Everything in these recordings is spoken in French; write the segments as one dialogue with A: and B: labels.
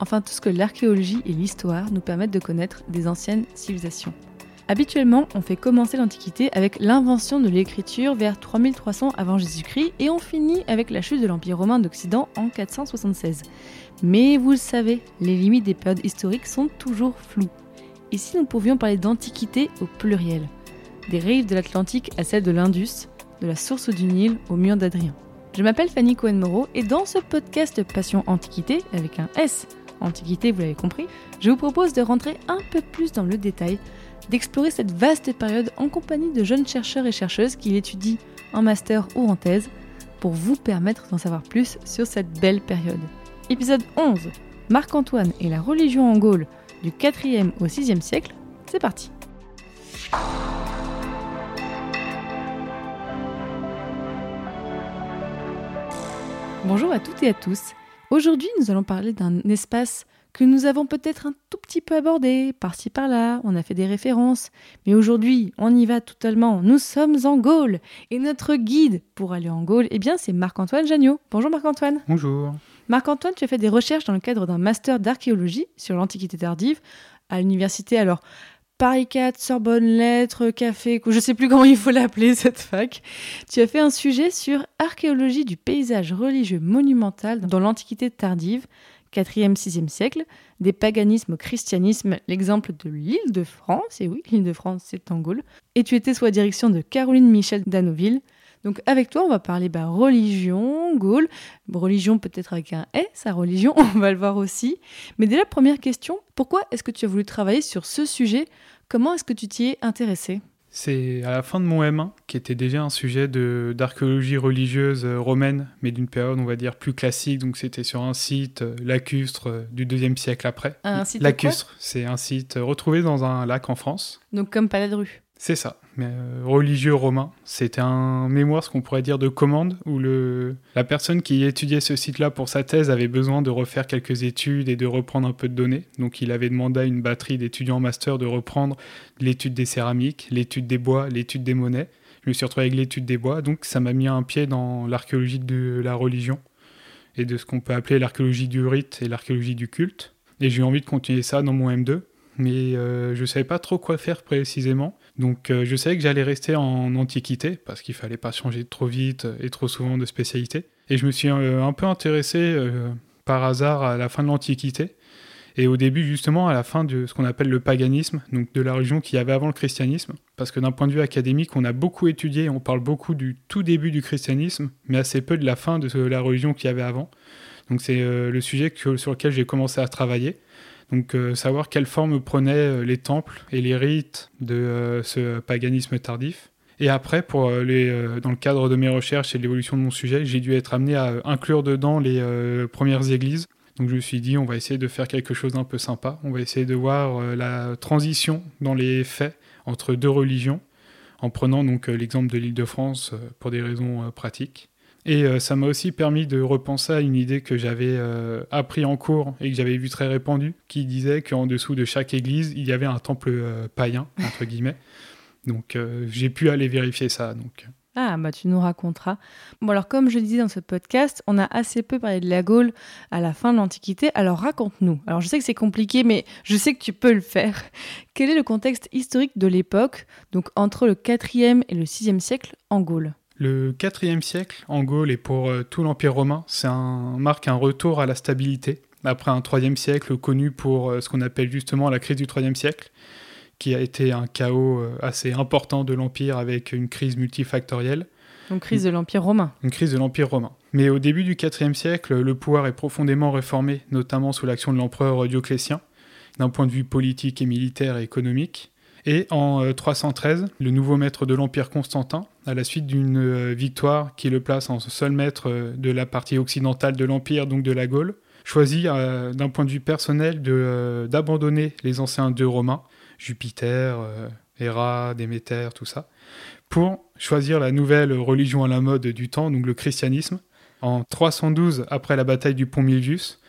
A: enfin tout ce que l'archéologie et l'histoire nous permettent de connaître des anciennes civilisations. Habituellement, on fait commencer l'Antiquité avec l'invention de l'écriture vers 3300 avant Jésus-Christ et on finit avec la chute de l'Empire romain d'Occident en 476. Mais vous le savez, les limites des périodes historiques sont toujours floues. Si nous pouvions parler d'Antiquité au pluriel Des rives de l'Atlantique à celles de l'Indus, de la source du Nil au mur d'Adrien. Je m'appelle Fanny Cohen-Moreau et dans ce podcast Passion Antiquité, avec un S, Antiquité, vous l'avez compris, je vous propose de rentrer un peu plus dans le détail, d'explorer cette vaste période en compagnie de jeunes chercheurs et chercheuses qui l'étudient en master ou en thèse, pour vous permettre d'en savoir plus sur cette belle période. Épisode 11 Marc-Antoine et la religion en Gaule du 4e au 6e siècle, c'est parti. Bonjour à toutes et à tous. Aujourd'hui, nous allons parler d'un espace que nous avons peut-être un tout petit peu abordé, par-ci par-là, on a fait des références, mais aujourd'hui, on y va totalement. Nous sommes en Gaule et notre guide pour aller en Gaule, eh bien, c'est Marc-Antoine Jagnot. Bonjour Marc-Antoine.
B: Bonjour.
A: Marc-Antoine, tu as fait des recherches dans le cadre d'un master d'archéologie sur l'Antiquité tardive à l'université alors Paris 4, Sorbonne Lettres, Café, je sais plus comment il faut l'appeler cette fac. Tu as fait un sujet sur archéologie du paysage religieux monumental dans l'Antiquité tardive, 4e, 6e siècle, des paganismes au christianisme, l'exemple de l'île de France, et oui, l'île de France c'est en et tu étais sous la direction de Caroline Michel d'Anoville. Donc avec toi, on va parler bah, religion, Gaule, religion peut-être avec un S, sa religion, on va le voir aussi. Mais déjà, première question, pourquoi est-ce que tu as voulu travailler sur ce sujet? Comment est-ce que tu t'y es intéressé?
B: C'est à la fin de mon M1, qui était déjà un sujet d'archéologie religieuse euh, romaine, mais d'une période, on va dire, plus classique. Donc c'était sur un site euh, lacustre euh, du deuxième siècle après.
A: Un site
B: lacustre, c'est un site retrouvé dans un lac en France.
A: Donc comme Palais de Rue?
B: C'est ça, religieux romain. C'était un mémoire, ce qu'on pourrait dire, de commande, où le, la personne qui étudiait ce site-là pour sa thèse avait besoin de refaire quelques études et de reprendre un peu de données. Donc il avait demandé à une batterie d'étudiants master de reprendre l'étude des céramiques, l'étude des bois, l'étude des monnaies. Je me suis retrouvé avec l'étude des bois, donc ça m'a mis un pied dans l'archéologie de la religion et de ce qu'on peut appeler l'archéologie du rite et l'archéologie du culte. Et j'ai eu envie de continuer ça dans mon M2, mais euh, je ne savais pas trop quoi faire précisément. Donc euh, je savais que j'allais rester en antiquité, parce qu'il fallait pas changer trop vite et trop souvent de spécialité. Et je me suis euh, un peu intéressé par hasard à la fin de l'antiquité. Et au début, justement, à la fin de ce qu'on appelle le paganisme, donc de la religion qu'il y avait avant le christianisme, parce que d'un point de vue académique, on a beaucoup étudié, on parle beaucoup du tout début du christianisme, mais assez peu de la fin de la religion qu'il y avait avant. Donc c'est le sujet sur lequel j'ai commencé à travailler. Donc euh, savoir quelle forme prenaient euh, les temples et les rites de euh, ce paganisme tardif. Et après, pour les, dans le cadre de mes recherches et de l'évolution de mon sujet, j'ai dû être amené à inclure dedans les premières églises. Donc je me suis dit, on va essayer de faire quelque chose d'un peu sympa. On va essayer de voir la transition dans les faits entre deux religions, en prenant donc l'exemple de l'île de France pour des raisons pratiques. Et euh, ça m'a aussi permis de repenser à une idée que j'avais euh, appris en cours et que j'avais vu très répandue, qui disait qu'en dessous de chaque église, il y avait un temple euh, païen, entre guillemets. Donc j'ai pu aller vérifier ça.
A: Ah, bah tu nous raconteras. Bon, alors comme je le disais dans ce podcast, on a assez peu parlé de la Gaule à la fin de l'Antiquité. Alors raconte-nous. Alors je sais que c'est compliqué, mais je sais que tu peux le faire. Quel est le contexte historique de l'époque, donc entre le 4e et le 6e siècle en Gaule?
B: Le IVe siècle, en Gaule et pour euh, tout l'Empire romain, c'est un, marque un retour à la stabilité, après un IIIe siècle connu pour euh, ce qu'on appelle justement la crise du IIIe siècle, qui a été un chaos euh, assez important de l'Empire avec une crise multifactorielle.
A: Donc crise de l'Empire romain.
B: une crise de l'Empire romain. Mais au début du IVe siècle, le pouvoir est profondément réformé, notamment sous l'action de l'empereur Dioclétien, d'un point de vue politique et militaire et économique. Et en euh, 313, le nouveau maître de l'Empire Constantin, à la suite d'une euh, victoire qui le place en seul maître euh, de la partie occidentale de l'Empire, donc de la Gaule, choisi euh, d'un point de vue personnel d'abandonner les anciens dieux romains, Jupiter, Héra, Déméter, tout ça, pour choisir la nouvelle religion à la mode du temps, donc le christianisme, en 312 après la bataille du pont Milvius,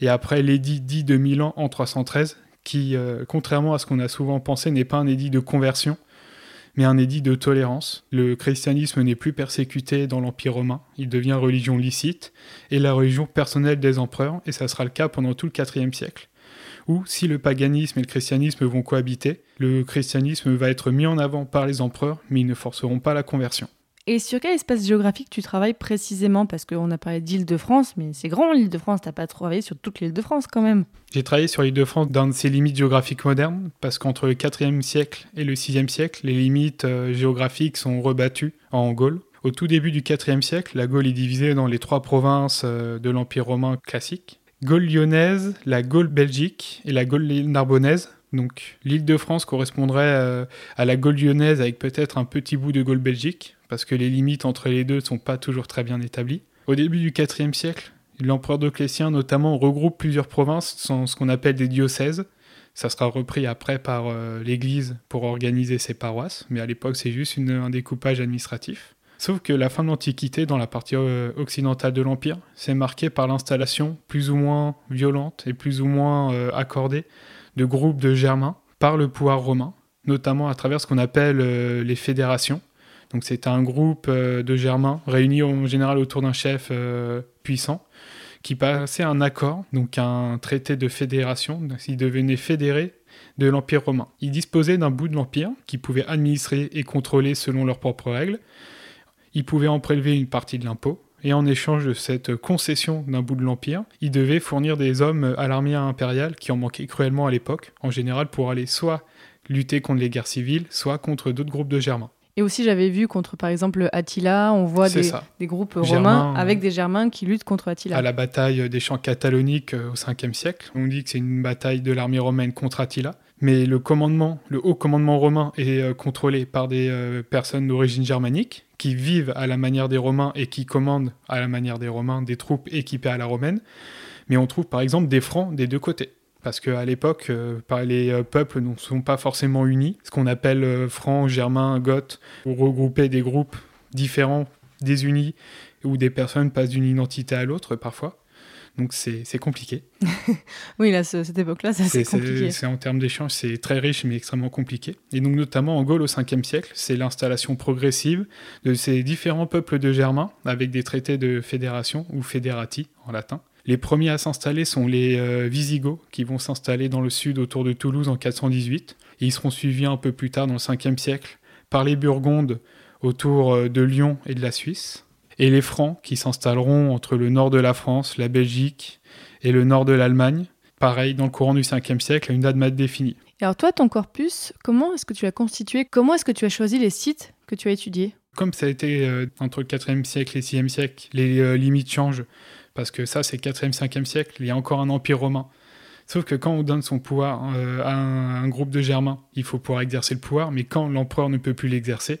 B: et après l'édit dit de Milan en 313, qui, contrairement à ce qu'on a souvent pensé, n'est pas un édit de conversion, mais un édit de tolérance. Le christianisme n'est plus persécuté dans l'Empire romain, il devient religion licite, et la religion personnelle des empereurs, et ça sera le cas pendant tout le IVe siècle. Ou si le paganisme et le christianisme vont cohabiter, le christianisme va être mis en avant par les empereurs, mais ils ne forceront pas la conversion.
A: Et sur quel espace géographique tu travailles précisément? Parce qu'on a parlé d'Île-de-France, mais c'est grand l'Île-de-France, t'as pas travaillé sur toute l'Île-de-France quand même.
B: J'ai travaillé sur l'Île-de-France dans ses limites géographiques modernes, parce qu'entre le 4e siècle et le 6e siècle, les limites euh, géographiques sont rebattues en Gaule. Au tout début du 4e siècle, la Gaule est divisée dans les trois provinces euh, de l'Empire romain classique. Gaule lyonnaise, la Gaule belgique et la Gaule narbonnaise. Donc l'île de France correspondrait euh, à la Gaule lyonnaise avec peut-être un petit bout de Gaule belgique parce que les limites entre les deux ne sont pas toujours très bien établies. Au début du IVe siècle, l'empereur Dioclétien notamment regroupe plusieurs provinces sans ce qu'on appelle des diocèses. Ça sera repris après par euh, l'Église pour organiser ses paroisses, mais à l'époque c'est juste un découpage administratif. Sauf que la fin de l'Antiquité, dans la partie euh, occidentale de l'Empire, c'est marqué par l'installation plus ou moins violente et plus ou moins accordée de groupes de Germains par le pouvoir romain, notamment à travers ce qu'on appelle les fédérations, donc c'était un groupe euh, de Germains réunis en général autour d'un chef euh, puissant qui passait un accord, donc un traité de fédération. Ils devenaient fédérés de l'Empire romain. Ils disposaient d'un bout de l'Empire qu'ils pouvaient administrer et contrôler selon leurs propres règles. Ils pouvaient en prélever une partie de l'impôt. Et en échange de cette concession d'un bout de l'Empire, ils devaient fournir des hommes à l'armée impériale qui en manquaient cruellement à l'époque, en général pour aller soit lutter contre les guerres civiles, soit contre d'autres groupes de Germains.
A: Et aussi, j'avais vu contre, par exemple, Attila, on voit des, groupes romains avec des Germains qui luttent contre Attila.
B: À la bataille des champs cataloniques euh, au 5e siècle, on dit que c'est une bataille de l'armée romaine contre Attila. Mais le commandement, le haut commandement romain est euh, contrôlé par des euh, personnes d'origine germanique qui vivent à la manière des Romains et qui commandent à la manière des Romains des troupes équipées à la romaine. Mais on trouve par exemple des francs des deux côtés parce qu'à l'époque, euh, les peuples ne sont pas forcément unis. Ce qu'on appelle francs, germains, goths, ou regrouper des groupes différents, désunis, où des personnes passent d'une identité à l'autre parfois. Donc c'est compliqué.
A: oui, là, cette époque-là, c'est compliqué.
B: C'est en termes d'échange, c'est très riche mais extrêmement compliqué. Et donc notamment en Gaule au 5e siècle, c'est l'installation progressive de ces différents peuples de Germains avec des traités de fédération ou fédérati en latin. Les premiers à s'installer sont les euh, Visigoths, qui vont s'installer dans le sud autour de Toulouse en 418. Et ils seront suivis un peu plus tard, dans le 5e siècle, par les Burgondes autour euh, de Lyon et de la Suisse. Et les Francs, qui s'installeront entre le nord de la France, la Belgique et le nord de l'Allemagne. Pareil, dans le courant du 5e siècle, à une date mal définie.
A: Et alors toi, ton corpus, comment est-ce que tu as constitué Comment est-ce que tu as choisi les sites que tu as étudiés?
B: Comme ça a été euh, entre le 4e siècle et le 6e siècle, les limites changent parce que ça, c'est 4e, 5e siècle, il y a encore un empire romain. Sauf que quand on donne son pouvoir euh, à un, groupe de Germains, il faut pouvoir exercer le pouvoir, mais quand l'empereur ne peut plus l'exercer,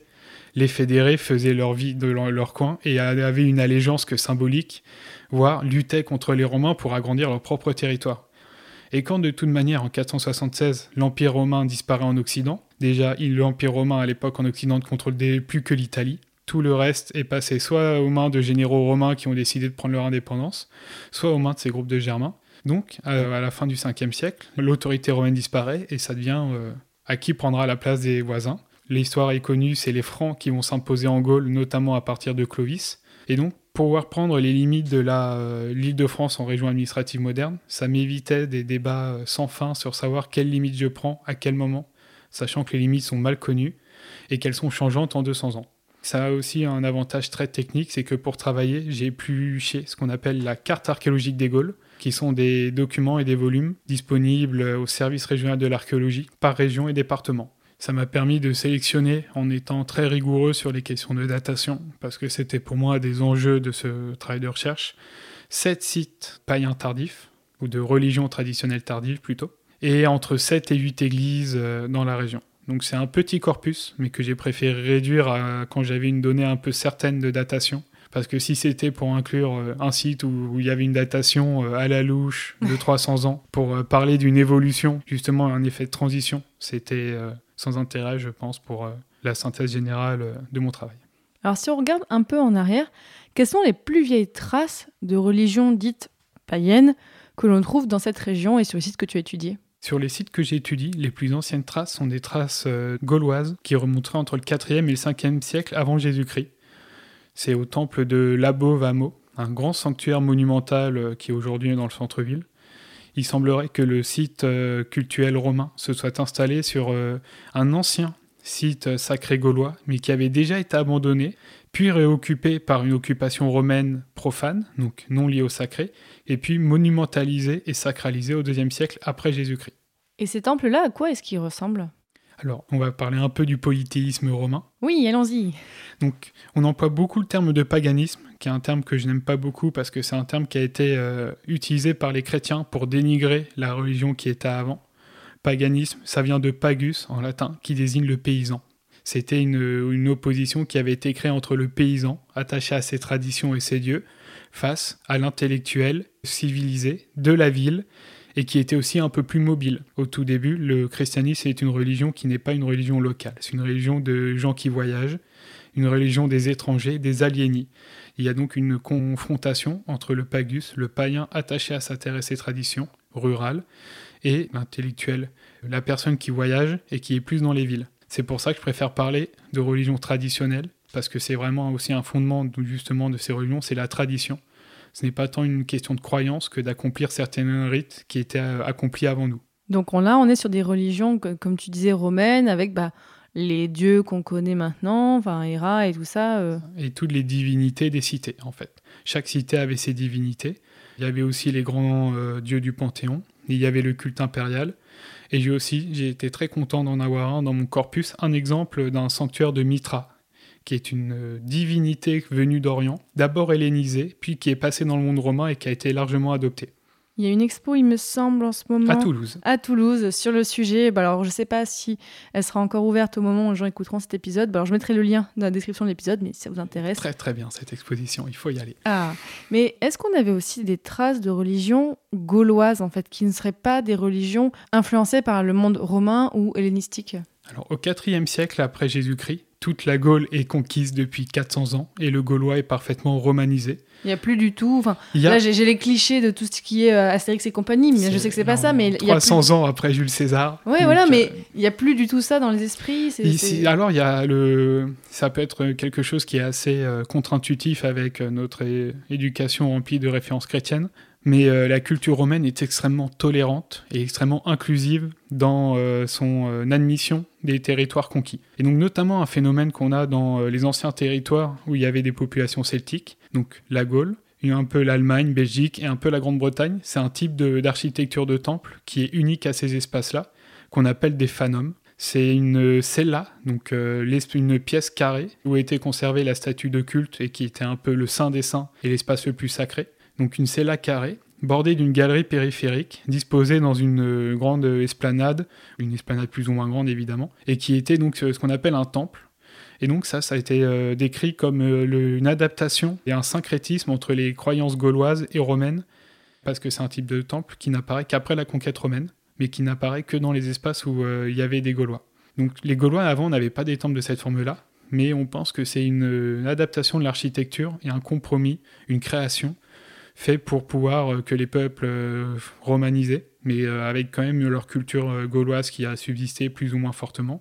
B: les fédérés faisaient leur vie de leur, coin et avaient une allégeance que symbolique, voire luttaient contre les Romains pour agrandir leur propre territoire. Et quand de toute manière, en 476, l'Empire romain disparaît en Occident, déjà l'Empire romain à l'époque en Occident ne contrôlait plus que l'Italie, tout le reste est passé soit aux mains de généraux romains qui ont décidé de prendre leur indépendance, soit aux mains de ces groupes de Germains. Donc, à, la fin du 5e siècle, l'autorité romaine disparaît et ça devient euh, à qui prendra la place des voisins. L'histoire est connue, c'est les Francs qui vont s'imposer en Gaule, notamment à partir de Clovis. Et donc, pouvoir prendre les limites de euh, l'île de France en région administrative moderne, ça m'évitait des débats euh, sans fin sur savoir quelles limites je prends, à quel moment, sachant que les limites sont mal connues et qu'elles sont changeantes en 200 ans. Ça a aussi un avantage très technique, c'est que pour travailler, j'ai épluché ce qu'on appelle la carte archéologique des Gaules, qui sont des documents et des volumes disponibles au service régional de l'archéologie par région et département. Ça m'a permis de sélectionner en étant très rigoureux sur les questions de datation, parce que c'était pour moi des enjeux de ce travail de recherche. Sept sites païens tardifs, ou de religion traditionnelle tardive plutôt, et entre 7 et 8 églises euh, dans la région. Donc c'est un petit corpus, mais que j'ai préféré réduire quand j'avais une donnée un peu certaine de datation, Parce que si c'était pour inclure euh, un site où, il y avait une datation euh, à la louche de 300 ans, pour parler d'une évolution, justement un effet de transition, c'était sans intérêt, je pense, pour euh, la synthèse générale euh, de mon travail.
A: Alors si on regarde un peu en arrière, quelles sont les plus vieilles traces de religions dites païennes que l'on trouve dans cette région et sur les sites que tu as étudiés
B: Sur les sites que j'étudie, les plus anciennes traces sont des traces euh, gauloises qui remonteraient entre le 4e et le 5e siècle avant Jésus-Christ. C'est au temple de Labo Vamo, un grand sanctuaire monumental qui aujourd'hui est dans le centre-ville. Il semblerait que le site euh, cultuel romain se soit installé sur euh, un ancien site euh, sacré gaulois, mais qui avait déjà été abandonné, puis réoccupé par une occupation romaine profane, donc non liée au sacré, et puis monumentalisé et sacralisé au IIe siècle après Jésus-Christ.
A: Et ces temples-là, à quoi est-ce qu'ils ressemblent?
B: Alors, on va parler un peu du polythéisme romain.
A: Oui, allons-y.
B: Donc, on emploie beaucoup le terme de paganisme, qui est un terme que je n'aime pas beaucoup parce que c'est un terme qui a été euh, utilisé par les chrétiens pour dénigrer la religion qui était avant. Paganisme, ça vient de pagus en latin, qui désigne le paysan. C'était une, une opposition qui avait été créée entre le paysan, attaché à ses traditions et ses dieux, face à l'intellectuel civilisé de la ville et qui était aussi un peu plus mobile. Au tout début, le christianisme est une religion qui n'est pas une religion locale, c'est une religion de gens qui voyagent, une religion des étrangers, des aliénis. Il y a donc une confrontation entre le pagus, le païen attaché à sa terre et ses traditions rurales, et l'intellectuel, la personne qui voyage et qui est plus dans les villes. C'est pour ça que je préfère parler de religion traditionnelle, parce que c'est vraiment aussi un fondement de- justement de ces religions, c'est la tradition. Ce n'est pas tant une question de croyance que d'accomplir certains rites qui étaient euh, accomplis avant nous.
A: Donc on, là, on est sur des religions, comme tu disais, romaines, avec bah, les dieux qu'on connaît maintenant, enfin Héra et tout ça. euh.
B: et toutes les divinités des cités, en fait. Chaque cité avait ses divinités. Il y avait aussi les grands euh, dieux du Panthéon. Il y avait le culte impérial. Et j'ai aussi, j'ai été très content d'en avoir un dans mon corpus, un exemple d'un sanctuaire de Mitra, qui est une euh, divinité venue d'Orient, d'abord hellénisée, puis qui est passée dans le monde romain et qui a été largement adoptée.
A: Il y a une expo, il me semble, en ce moment.
B: À Toulouse.
A: à Toulouse sur le sujet. Bah alors, je ne sais pas si elle sera encore ouverte au moment où les gens écouteront cet épisode. Bah alors, je mettrai le lien dans la description de l'épisode, mais si ça vous intéresse.
B: Très très bien cette exposition, il faut y aller.
A: Ah, mais est-ce qu'on avait aussi des traces de religions gauloises, en fait, qui ne seraient pas des religions influencées par le monde romain ou hellénistique?
B: Alors, au IVe siècle après Jésus-Christ, toute la Gaule est conquise depuis 400 ans et le gaulois est parfaitement romanisé.
A: Il n'y a plus du tout. Enfin,
B: a
A: là, j'ai les clichés de tout ce qui est euh, Astérix et compagnie, mais je sais que c'est pas ça. Mais il y a
B: 300
A: plus...
B: ans après Jules César. Donc,
A: voilà,
B: euh,
A: mais il n'y a plus du tout ça dans les esprits.
B: ici- alors, il y a le, ça peut être quelque chose qui est assez euh, contre-intuitif avec euh, notre é- éducation remplie de références chrétiennes, mais euh, la culture romaine est extrêmement tolérante et extrêmement inclusive dans euh, son euh, admission des territoires conquis. Et donc, notamment un phénomène qu'on a dans les anciens territoires où il y avait des populations celtiques, donc la Gaule, un peu l'Allemagne, Belgique et un peu la Grande-Bretagne. C'est un type d'architecture de, temple qui est unique à ces espaces-là, qu'on appelle des phanums. C'est une cella, donc une pièce carrée où était conservée la statue de culte et qui était un peu le saint des saints et l'espace le plus sacré. Donc une cella carrée, bordée d'une galerie périphérique, disposée dans une euh, grande esplanade, une esplanade plus ou moins grande évidemment, et qui était donc euh, ce qu'on appelle un temple. Et donc ça, ça a été euh, décrit comme une adaptation et un syncrétisme entre les croyances gauloises et romaines, parce que c'est un type de temple qui n'apparaît qu'après la conquête romaine, mais qui n'apparaît que dans les espaces où il y avait des Gaulois. Donc les Gaulois avant n'avaient pas des temples de cette forme-là, mais on pense que c'est une adaptation de l'architecture et un compromis, une création, fait pour pouvoir euh, que les peuples euh, romanisés, mais euh, avec quand même leur culture gauloise qui a subsisté plus ou moins fortement,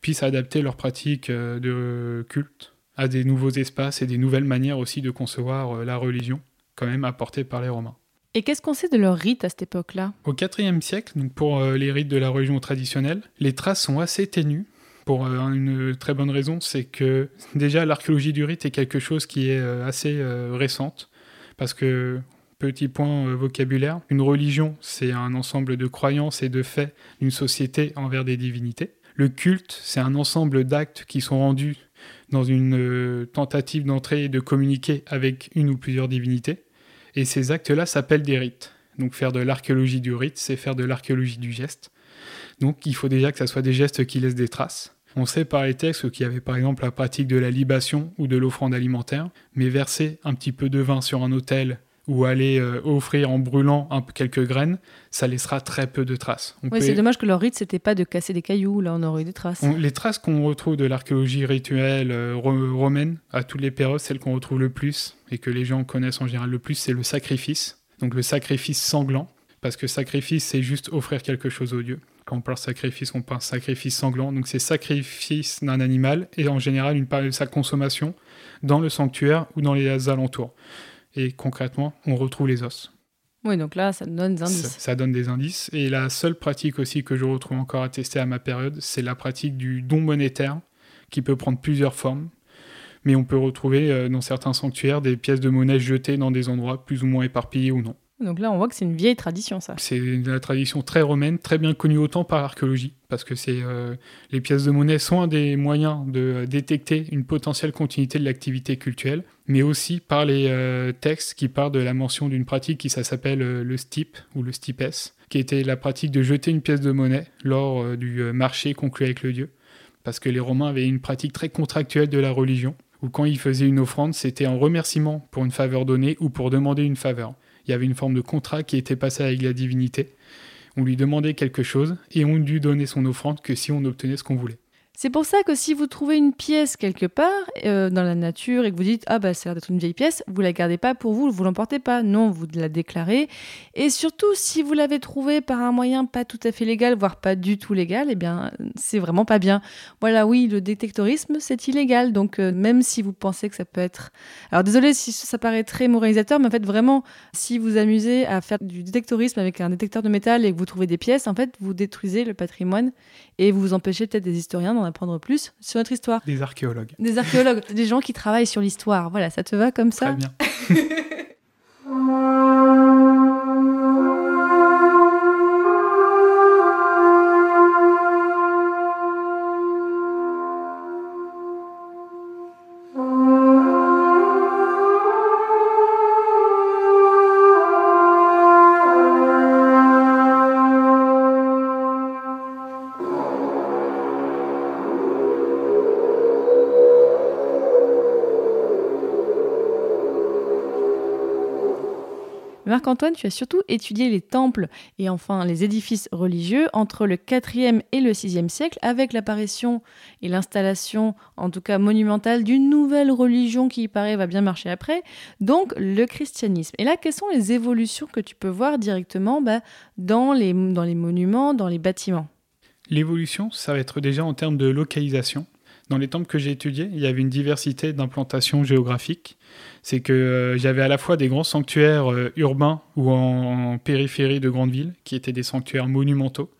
B: puissent adapter leurs pratiques de culte à des nouveaux espaces et des nouvelles manières aussi de concevoir la religion, quand même apportée par les Romains.
A: Et qu'est-ce qu'on sait de leur rite à cette époque-là?
B: Au IVe siècle, donc pour les rites de la religion traditionnelle, les traces sont assez ténues. Pour une très bonne raison, c'est que déjà l'archéologie du rite est quelque chose qui est assez récente, parce que petit point euh, vocabulaire, une religion, c'est un ensemble de croyances et de faits d'une société envers des divinités. Le culte, c'est un ensemble d'actes qui sont rendus dans une euh, tentative d'entrer et de communiquer avec une ou plusieurs divinités. Et ces actes-là s'appellent des rites. Donc faire de l'archéologie du rite, c'est faire de l'archéologie du geste. Donc il faut déjà que ça soit des gestes qui laissent des traces. On sait par les textes qu'il y avait par exemple la pratique de la libation ou de l'offrande alimentaire, mais verser un petit peu de vin sur un autel ou aller euh, offrir en brûlant un, quelques graines, ça laissera très peu de traces.
A: oui, c'est dommage que leur rite, c'était pas de casser des cailloux, là on aurait eu des traces.
B: les traces qu'on retrouve de l'archéologie rituelle euh, romaine, à toutes les périodes, celles qu'on retrouve le plus, et que les gens connaissent en général le plus, c'est le sacrifice. Donc le sacrifice sanglant, parce que sacrifice, c'est juste offrir quelque chose au Dieu. Quand on parle sacrifice, on parle sacrifice sanglant. Donc c'est sacrifice d'un animal, et en général une part de sa consommation dans le sanctuaire ou dans les alentours et concrètement, on retrouve les os.
A: Oui, donc là, ça donne des indices.
B: Ça, donne des indices. Et la seule pratique aussi que je retrouve encore à tester à ma période, c'est la pratique du don monétaire, qui peut prendre plusieurs formes. Mais on peut retrouver euh, dans certains sanctuaires des pièces de monnaie jetées dans des endroits plus ou moins éparpillés ou non.
A: Donc là, on voit que c'est une vieille tradition, ça.
B: C'est une tradition très romaine, très bien connue autant par l'archéologie, parce que euh, les pièces de monnaie sont un des moyens de euh, détecter une potentielle continuité de l'activité culturelle, mais aussi par les euh, textes qui parlent de la mention d'une pratique qui s'appelle le stip ou le stipes, qui était la pratique de jeter une pièce de monnaie lors du marché conclu avec le dieu, parce que les Romains avaient une pratique très contractuelle de la religion, où quand ils faisaient une offrande, c'était en remerciement pour une faveur donnée ou pour demander une faveur il y avait une forme de contrat qui était passé avec la divinité. On lui demandait quelque chose et on lui donnait son offrande que si on obtenait ce qu'on voulait.
A: C'est pour ça que si vous trouvez une pièce quelque part euh, dans la nature et que vous dites ah bah ça a l'air d'être une vieille pièce, vous la gardez pas pour vous, vous l'emportez pas. Non, vous la déclarez. Et surtout si vous l'avez trouvée par un moyen pas tout à fait légal, voire pas du tout légal, eh bien c'est vraiment pas bien. Voilà, oui, le détectorisme c'est illégal. Donc euh, même si vous pensez que ça peut être, alors désolé si ça paraît très moralisateur, mais en fait vraiment si vous amusez à faire du détectorisme avec un détecteur de métal et que vous trouvez des pièces, en fait vous détruisez le patrimoine et vous empêchez peut-être des historiens d'en apprendre plus sur notre histoire.
B: Des archéologues.
A: Des archéologues, des gens qui travaillent sur l'histoire. Voilà, ça te va comme ça?
B: Très bien.
A: Marc-Antoine, tu as surtout étudié les temples et enfin les édifices religieux entre le 4e et le 6e siècle avec l'apparition et l'installation, en tout cas monumentale, d'une nouvelle religion qui, il paraît, va bien marcher après, donc le christianisme. Et là, quelles sont les évolutions que tu peux voir directement bah, dans, les, dans les monuments, dans les bâtiments?
B: L'évolution, ça va être déjà en termes de localisation. Dans les temples que j'ai étudiés, il y avait une diversité d'implantations géographiques c'est que euh, j'avais à la fois des grands sanctuaires euh, urbains ou en, périphérie de grandes villes, qui étaient des sanctuaires monumentaux,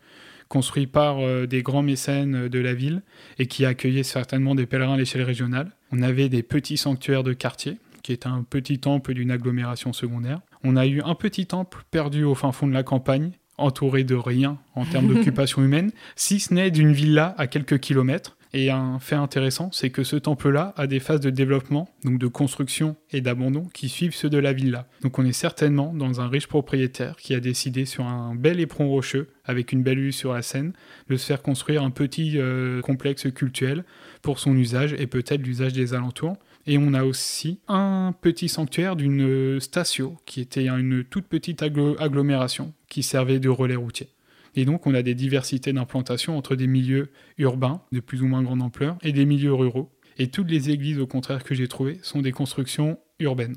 B: construits par euh, des grands mécènes de la ville et qui accueillaient certainement des pèlerins à l'échelle régionale. On avait des petits sanctuaires de quartier, qui est un petit temple d'une agglomération secondaire. On a eu un petit temple perdu au fin fond de la campagne, entouré de rien en termes d'occupation humaine, si ce n'est d'une villa à quelques kilomètres, et un fait intéressant, c'est que ce temple-là a des phases de développement, donc de construction et d'abandon, qui suivent ceux de la villa. Donc on est certainement dans un riche propriétaire qui a décidé sur un bel éperon rocheux, avec une belle vue sur la Seine, de se faire construire un petit euh, complexe cultuel pour son usage et peut-être l'usage des alentours. Et on a aussi un petit sanctuaire d'une station qui était une toute petite agglomération qui servait de relais routier. Et donc, on a des diversités d'implantation entre des milieux urbains de plus ou moins grande ampleur et des milieux ruraux. Et toutes les églises, au contraire, que j'ai trouvées, sont des constructions urbaines.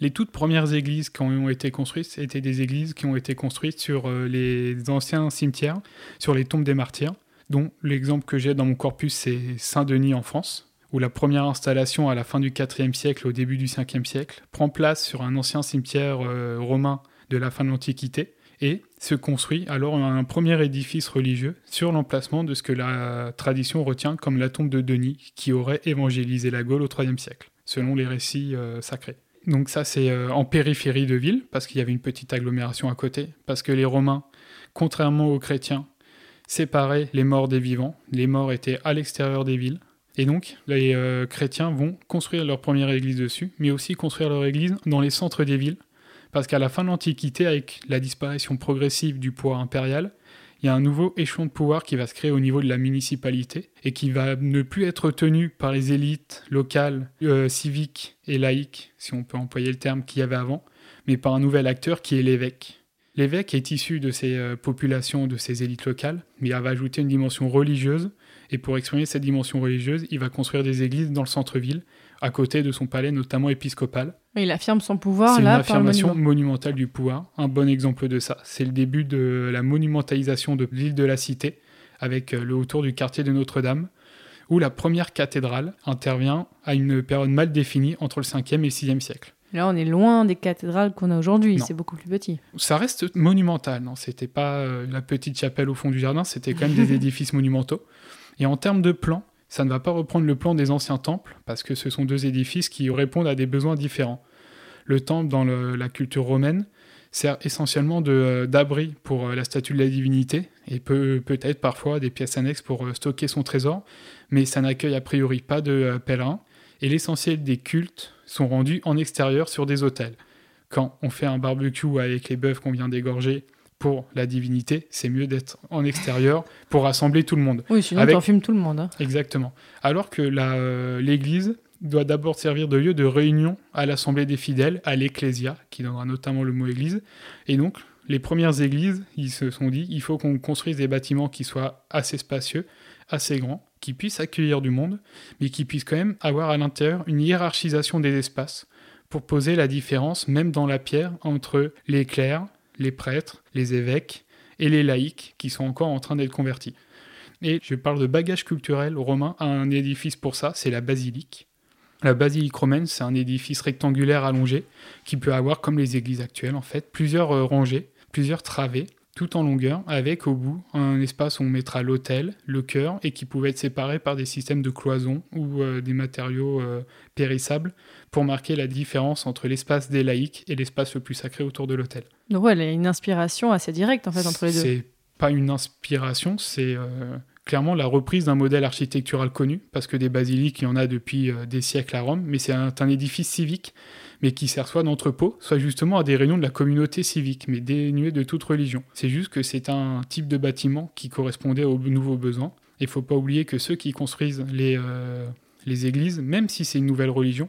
B: Les toutes premières églises qui ont été construites étaient des églises qui ont été construites sur euh, les anciens cimetières, sur les tombes des martyrs, dont l'exemple que j'ai dans mon corpus, c'est Saint-Denis en France, où la première installation à la fin du IVe siècle, au début du Ve siècle, prend place sur un ancien cimetière euh, romain de la fin de l'Antiquité, et se construit. Alors un premier édifice religieux sur l'emplacement de ce que la tradition retient comme la tombe de Denis qui aurait évangélisé la Gaule au IIIe siècle, selon les récits euh, sacrés. Donc ça c'est euh, en périphérie de ville, parce qu'il y avait une petite agglomération à côté, parce que les Romains, contrairement aux chrétiens, séparaient les morts des vivants, les morts étaient à l'extérieur des villes, et donc, les euh, chrétiens vont construire leur première église dessus, mais aussi construire leur église dans les centres des villes, parce qu'à la fin de l'Antiquité, avec la disparition progressive du pouvoir impérial, il y a un nouveau échelon de pouvoir qui va se créer au niveau de la municipalité et qui va ne plus être tenu par les élites locales, euh, civiques et laïques, si on peut employer le terme qu'il y avait avant, mais par un nouvel acteur qui est l'évêque. L'évêque est issu de ces euh, populations, de ces élites locales, mais il va ajouter une dimension religieuse, et pour exprimer cette dimension religieuse, il va construire des églises dans le centre-ville, à côté de son palais, notamment épiscopal.
A: Il affirme son pouvoir
B: C'est une affirmation
A: monument.
B: monumentale du pouvoir. Un bon exemple de ça, c'est le début de la monumentalisation de l'île de la Cité, avec euh, le autour du quartier de Notre-Dame, où la première cathédrale intervient à une période mal définie entre le 5e et le 6e siècle.
A: Là, on est loin des cathédrales qu'on a aujourd'hui. C'est beaucoup plus petit.
B: Ça reste monumental, non C'était pas euh, la petite chapelle au fond du jardin, c'était quand même des édifices monumentaux. Et en termes de plan, ça ne va pas reprendre le plan des anciens temples, parce que ce sont deux édifices qui répondent à des besoins différents. Le temple, dans la culture romaine, sert essentiellement euh, d'abri pour euh, la statue de la divinité, et peut peut-être parfois des pièces annexes pour euh, stocker son trésor, mais ça n'accueille a priori pas de pèlerins, et l'essentiel des cultes sont rendus en extérieur sur des autels. Quand on fait un barbecue avec les bœufs qu'on vient d'égorger pour la divinité, c'est mieux d'être en extérieur pour rassembler tout le monde.
A: Oui, sinon
B: Avec-
A: t'en fumes tout le monde. hein.
B: Exactement. Alors que euh, l'Église doit d'abord servir de lieu de réunion à l'assemblée des fidèles, à l'ecclésia, qui donnera notamment le mot Église. Et donc, les premières églises, ils se sont dit, il faut qu'on construise des bâtiments qui soient assez spacieux, assez grands, qui puissent accueillir du monde, mais qui puissent quand même avoir à l'intérieur une hiérarchisation des espaces pour poser la différence, même dans la pierre, entre les clercs, les prêtres, les évêques et les laïcs qui sont encore en train d'être convertis. Et je parle de bagage culturel romain, un édifice pour ça, c'est la basilique. La basilique romaine, c'est un édifice rectangulaire allongé qui peut avoir, comme les églises actuelles en fait, plusieurs euh, rangées, plusieurs travées, tout en longueur, avec au bout un espace où on mettra l'autel, le chœur, et qui pouvait être séparé par des systèmes de cloisons ou euh, des matériaux euh, périssables pour marquer la différence entre l'espace des laïcs et l'espace le plus sacré autour de l'autel.
A: Donc y a une inspiration assez directe en fait entre les deux.
B: C'est pas une inspiration, c'est euh, clairement la reprise d'un modèle architectural connu, parce que des basiliques, il y en a depuis euh, des siècles à Rome, mais c'est un, un édifice civique, mais qui sert soit d'entrepôt, soit justement à des réunions de la communauté civique, mais dénué de toute religion. C'est juste que c'est un type de bâtiment qui correspondait aux nouveaux besoins. Il faut pas oublier que ceux qui construisent les, euh, les églises, même si c'est une nouvelle religion,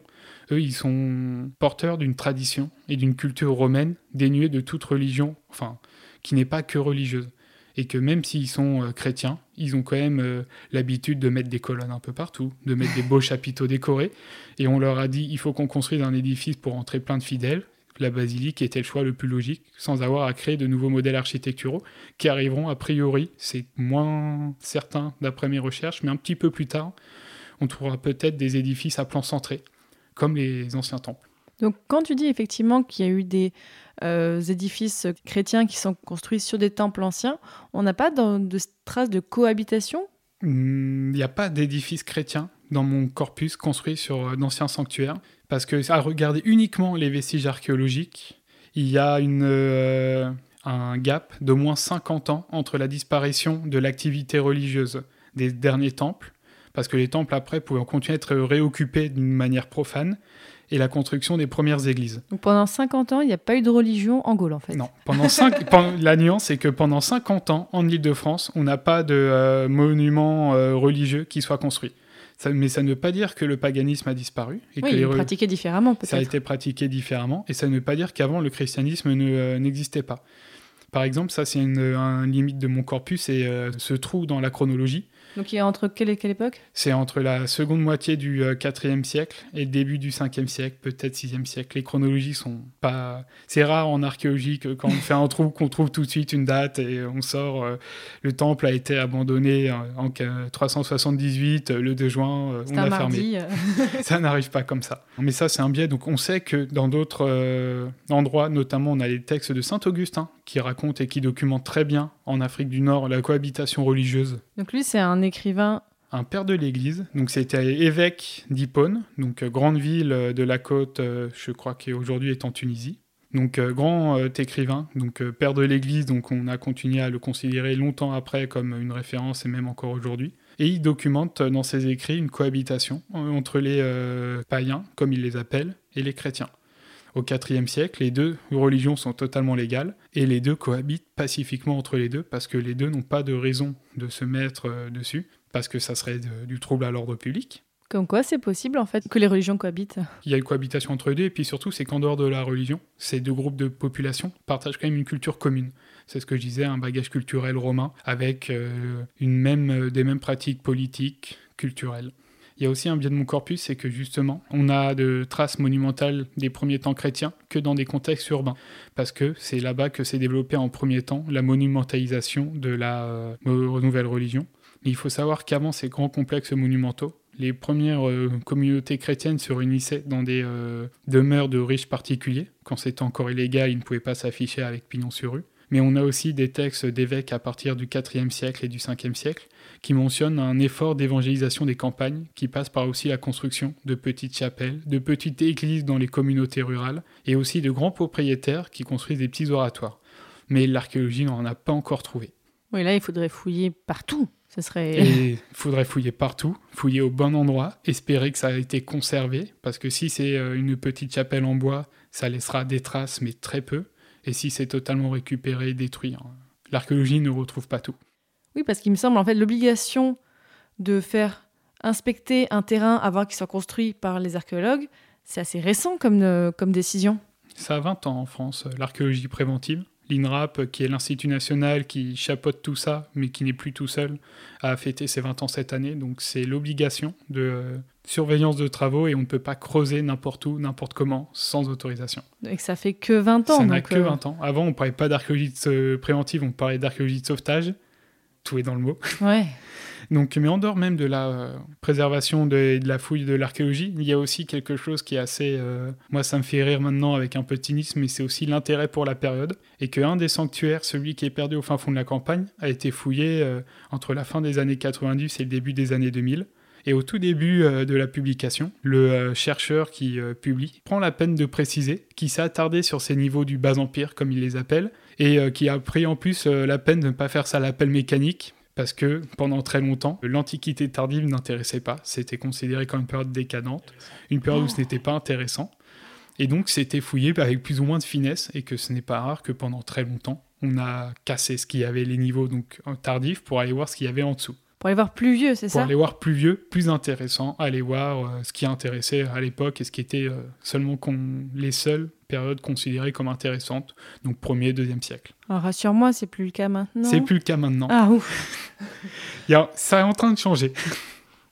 B: eux, ils sont porteurs d'une tradition et d'une culture romaine dénuée de toute religion, enfin, qui n'est pas que religieuse. Et que même s'ils sont euh, chrétiens, ils ont quand même euh, l'habitude de mettre des colonnes un peu partout, de mettre des beaux chapiteaux décorés. Et on leur a dit, il faut qu'on construise un édifice pour entrer plein de fidèles. La basilique était le choix le plus logique, sans avoir à créer de nouveaux modèles architecturaux qui arriveront a priori, c'est moins certain d'après mes recherches, mais un petit peu plus tard, on trouvera peut-être des édifices à plan centré, comme les anciens temples.
A: Donc quand tu dis effectivement qu'il y a eu des euh, édifices chrétiens qui sont construits sur des temples anciens, on n'a pas de traces de cohabitation?
B: Il n'y a pas d'édifice chrétien dans mon corpus construit sur euh, d'anciens sanctuaires, parce que à regarder uniquement les vestiges archéologiques, il y a une, euh, un gap d'au moins 50 ans entre la disparition de l'activité religieuse des derniers temples, parce que les temples après pouvaient continuer à être réoccupés d'une manière profane, et la construction des premières églises.
A: Donc pendant 50 ans, il n'y a pas eu de religion en Gaule en fait.
B: Non, pendant cinq, pendant- la nuance, c'est que pendant 50 ans, en Ile-de-France, on n'a pas de euh, monument euh, religieux qui soit construit. Ça- mais ça ne veut pas dire que le paganisme a disparu. Et
A: Oui,
B: que
A: ils
B: re-
A: pratiquaient différemment
B: ça a
A: peut-être.
B: été pratiqué différemment. Et ça ne veut pas dire qu'avant, le christianisme ne, euh, n'existait pas. Par exemple, ça, c'est une, un limite de mon corpus, et euh, ce trou dans la chronologie.
A: Donc il y a entre quelle et quelle époque?
B: C'est entre la seconde moitié du euh, 4e siècle et le début du 5e siècle, peut-être 6e siècle. Les chronologies sont pas. C'est rare en archéologie que quand on fait un trou, qu'on trouve tout de suite une date et on sort. euh, le temple a été abandonné euh, en euh, 378, euh, le 2 juin, on
A: un
B: a fermé. Ça n'arrive pas comme ça. Mais ça, c'est un biais. Donc, on sait que dans d'autres euh, endroits, notamment, on a les textes de Saint Augustin qui racontent et qui documentent très bien en Afrique du Nord la cohabitation religieuse
A: Donc lui, c'est un écrivain.
B: un père de l'Église. Donc c'était évêque d'Hippone, donc euh, grande ville euh, de la côte, euh, je crois qu'aujourd'hui est en Tunisie. Donc grand écrivain, donc père de l'Église, donc on a continué à le considérer longtemps après comme une référence et même encore aujourd'hui. Et il documente dans ses écrits une cohabitation entre les euh, païens, comme il les appelle, et les chrétiens. Au IVe siècle, les deux religions sont totalement légales et les deux cohabitent pacifiquement entre les deux parce que les deux n'ont pas de raison de se mettre euh, dessus parce que ça serait de- du trouble à l'ordre public.
A: Comme quoi, c'est possible en fait que les religions cohabitent.
B: Il y a une cohabitation entre les deux et puis surtout, c'est qu'en dehors de la religion, ces deux groupes de population partagent quand même une culture commune. C'est ce que je disais, un bagage culturel romain avec euh, une même, euh, des mêmes pratiques politiques, culturelles. Il y a aussi un biais de mon corpus, c'est que justement, on a de traces monumentales des premiers temps chrétiens que dans des contextes urbains, parce que c'est là-bas que s'est développée en premier temps la monumentalisation de la euh, nouvelle religion. Mais il faut savoir qu'avant ces grands complexes monumentaux, les premières euh, communautés chrétiennes se réunissaient dans des euh, demeures de riches particuliers. Quand c'était encore illégal, ils ne pouvaient pas s'afficher avec pignon sur rue. Mais on a aussi des textes d'évêques à partir du IVe siècle et du Ve siècle qui mentionnent un effort d'évangélisation des campagnes qui passe par aussi la construction de petites chapelles, de petites églises dans les communautés rurales et aussi de grands propriétaires qui construisent des petits oratoires. Mais l'archéologie n'en a pas encore trouvé.
A: Oui, là, il faudrait fouiller partout. Ce serait.
B: Il faudrait fouiller partout, fouiller au bon endroit, espérer que ça a été conservé, parce que si c'est euh, une petite chapelle en bois, ça laissera des traces, mais très peu. Et si c'est totalement récupéré, détruit, hein, l'archéologie ne retrouve pas tout.
A: Oui, parce qu'il me semble en fait l'obligation de faire inspecter un terrain avant qu'il soit construit par les archéologues, c'est assez récent comme, euh, comme décision.
B: Ça a 20 ans en France, euh, l'archéologie préventive. L'INRAP, euh, qui est l'Institut national qui chapeaute tout ça, mais qui n'est plus tout seul, a fêté ses 20 ans cette année. Donc c'est l'obligation de euh, surveillance de travaux et on ne peut pas creuser n'importe où, n'importe comment, sans autorisation.
A: Et ça fait que 20 ans.
B: Ça n'a que
A: euh,
B: 20 ans. Avant, on parlait pas d'archéologie préventive, on parlait d'archéologie de sauvetage. Tout est dans le mot.
A: Ouais.
B: Donc, mais en dehors même de la euh, préservation de, de la fouille de l'archéologie, il y a aussi quelque chose qui est assez. euh, moi, ça me fait rire maintenant avec un peu de cynisme, mais c'est aussi l'intérêt pour la période. Et qu'un des sanctuaires, celui qui est perdu au fin fond de la campagne, a été fouillé euh, entre la fin des années 90 et le début des années 2000. Et au tout début de la publication, le chercheur qui publie prend la peine de préciser qu'il s'est attardé sur ces niveaux du bas empire, comme il les appelle, et euh, qui a pris en plus euh, la peine de ne pas faire ça à l'appel mécanique, parce que pendant très longtemps, l'Antiquité tardive n'intéressait pas, c'était considéré comme une période décadente, une période où ce n'était pas intéressant, et donc c'était fouillé avec plus ou moins de finesse, et que ce n'est pas rare que pendant très longtemps, on a cassé ce qu'il y avait, les niveaux donc tardifs, pour aller voir ce qu'il y avait en dessous.
A: Pour aller voir plus vieux, c'est
B: Pour
A: ça
B: aller voir plus vieux, plus intéressant, aller voir euh, ce qui intéressait à l'époque et ce qui était euh, seulement con- les seules périodes considérées comme intéressantes, donc premier, deuxième siècle.
A: Alors, Rassure-moi, c'est plus le cas maintenant.
B: C'est plus le cas maintenant.
A: Ah ouf.
B: A- ça est en train de changer,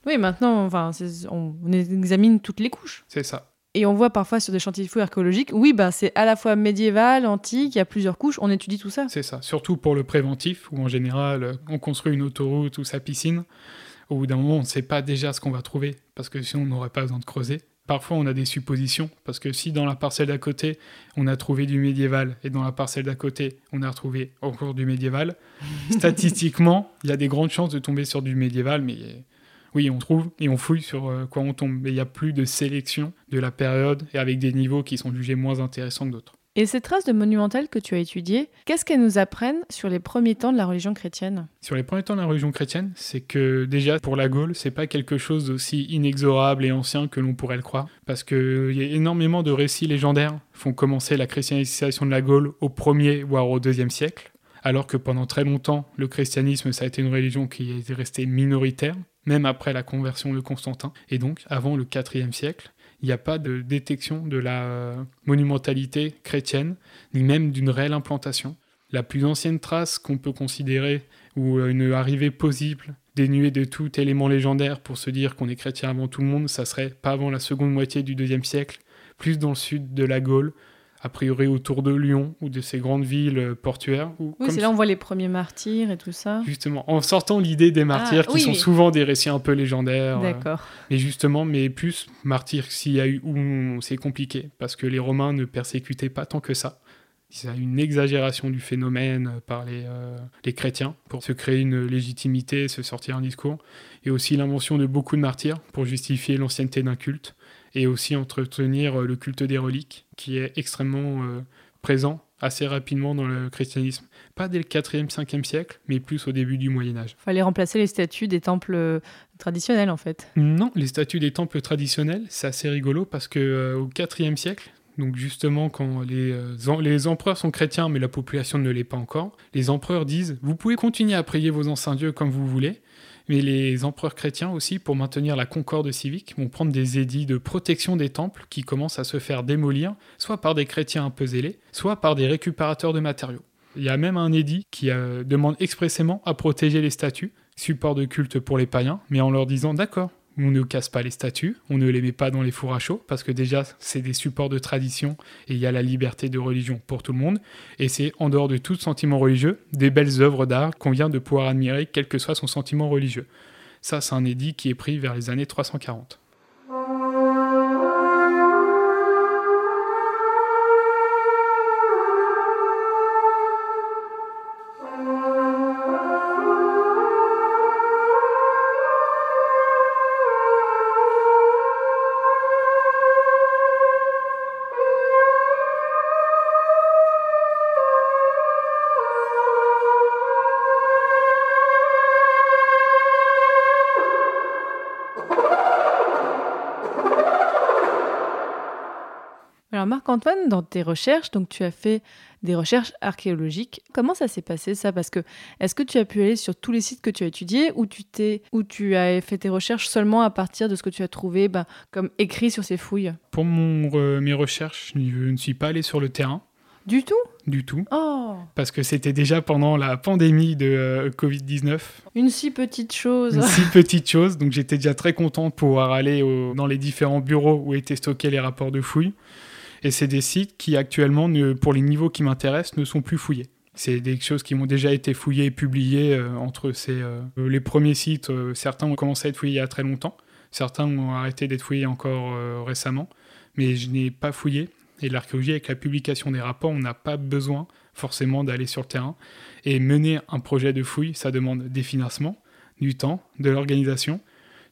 A: Oui, maintenant, enfin, on examine toutes les couches.
B: c'est ça.
A: Et on voit parfois sur des chantiers de fouilles archéologiques, oui, bah, c'est à la fois médiéval, antique, il y a plusieurs couches, on étudie tout ça.
B: C'est ça. Surtout pour le préventif, où en général, euh, on construit une autoroute ou sa piscine. Au bout d'un moment, on ne sait pas déjà ce qu'on va trouver, parce que sinon, on n'aurait pas besoin de creuser. Parfois, on a des suppositions, parce que si dans la parcelle d'à côté, on a trouvé du médiéval, et dans la parcelle d'à côté, on a retrouvé encore du médiéval, statistiquement, il y a des grandes chances de tomber sur du médiéval, mais oui, on trouve et on fouille sur euh, quoi on tombe. Mais il n'y a plus de sélection de la période, et avec des niveaux qui sont jugés moins intéressants que d'autres.
A: Et ces traces de monumentales que tu as étudiées, qu'est-ce qu'elles nous apprennent sur les premiers temps de la religion chrétienne?
B: Sur les premiers temps de la religion chrétienne, c'est que déjà pour la Gaule, c'est pas quelque chose d'aussi inexorable et ancien que l'on pourrait le croire, parce qu'il y a énormément de récits légendaires font commencer la christianisation de la Gaule au 1er voire au 2e siècle, alors que pendant très longtemps, le christianisme ça a été une religion qui est restée minoritaire, même après la conversion de Constantin, et donc avant le 4e siècle. Il n'y a pas de détection de la monumentalité chrétienne, ni même d'une réelle implantation. La plus ancienne trace qu'on peut considérer ou une arrivée possible dénuée de tout élément légendaire pour se dire qu'on est chrétien avant tout le monde, ça serait pas avant la seconde moitié du deuxième siècle, plus dans le sud de la Gaule, a priori autour de Lyon ou de ces grandes villes euh, portuaires. Où,
A: Oui, c'est là où on voit les premiers martyrs et tout ça.
B: Justement, en sortant l'idée des martyrs
A: Ah,
B: qui
A: oui,
B: sont souvent des récits un peu légendaires. euh,
A: D'accord.
B: mais justement, mais plus martyrs s'il y a eu où c'est compliqué, parce que les Romains ne persécutaient pas tant que ça. Il y a une exagération du phénomène par les, euh, les chrétiens pour se créer une légitimité, se sortir un discours, et aussi l'invention de beaucoup de martyrs pour justifier l'ancienneté d'un culte, et aussi entretenir euh, le culte des reliques, qui est extrêmement euh, présent assez rapidement dans le christianisme. Pas dès le 4e, 5e siècle, mais plus au début du Moyen Âge.
A: Fallait remplacer les statues des temples euh, traditionnels en fait.
B: Non, les statues des temples traditionnels, c'est assez rigolo parce que euh, au IVe siècle, Donc justement, quand euh, les empereurs sont chrétiens, mais la population ne l'est pas encore, les empereurs disent, vous pouvez continuer à prier vos anciens dieux comme vous voulez, mais les empereurs chrétiens aussi, pour maintenir la concorde civique, vont prendre des édits de protection des temples qui commencent à se faire démolir, soit par des chrétiens un peu zélés, soit par des récupérateurs de matériaux. Il y a même un édit qui euh, demande expressément à protéger les statues, support de culte pour les païens, mais en leur disant d'accord, on ne casse pas les statues, on ne les met pas dans les fours à chaud, parce que déjà c'est des supports de tradition et il y a la liberté de religion pour tout le monde, et c'est en dehors de tout sentiment religieux, des belles œuvres d'art qu'on vient de pouvoir admirer, quel que soit son sentiment religieux. Ça, c'est un édit qui est pris vers les années 340.
A: Marc-Antoine, dans tes recherches, donc tu as fait des recherches archéologiques. Comment ça s'est passé ça? Parce que est-ce que tu as pu aller sur tous les sites que tu as étudiés ou tu t'es ou tu as fait tes recherches seulement à partir de ce que tu as trouvé ben, comme écrit sur ces fouilles?
B: Pour mon, euh, mes recherches, je ne suis pas allé sur le terrain
A: Du tout?
B: Du tout,
A: Oh,
B: parce que c'était déjà pendant la pandémie de euh, Covid-19.
A: une si petite chose.
B: une si petite chose, donc j'étais déjà très content de pouvoir aller au- dans les différents bureaux où étaient stockés les rapports de fouilles. Et c'est des sites qui actuellement, pour les niveaux qui m'intéressent, ne sont plus fouillés. C'est des choses qui ont déjà été fouillées et publiées euh, entre ces, euh, les premiers sites. euh, certains ont commencé à être fouillés il y a très longtemps, certains ont arrêté d'être fouillés encore récemment, mais je n'ai pas fouillé. Et l'archéologie, avec la publication des rapports, on n'a pas besoin forcément d'aller sur le terrain. Et mener un projet de fouille, ça demande des financements, du temps, de l'organisation.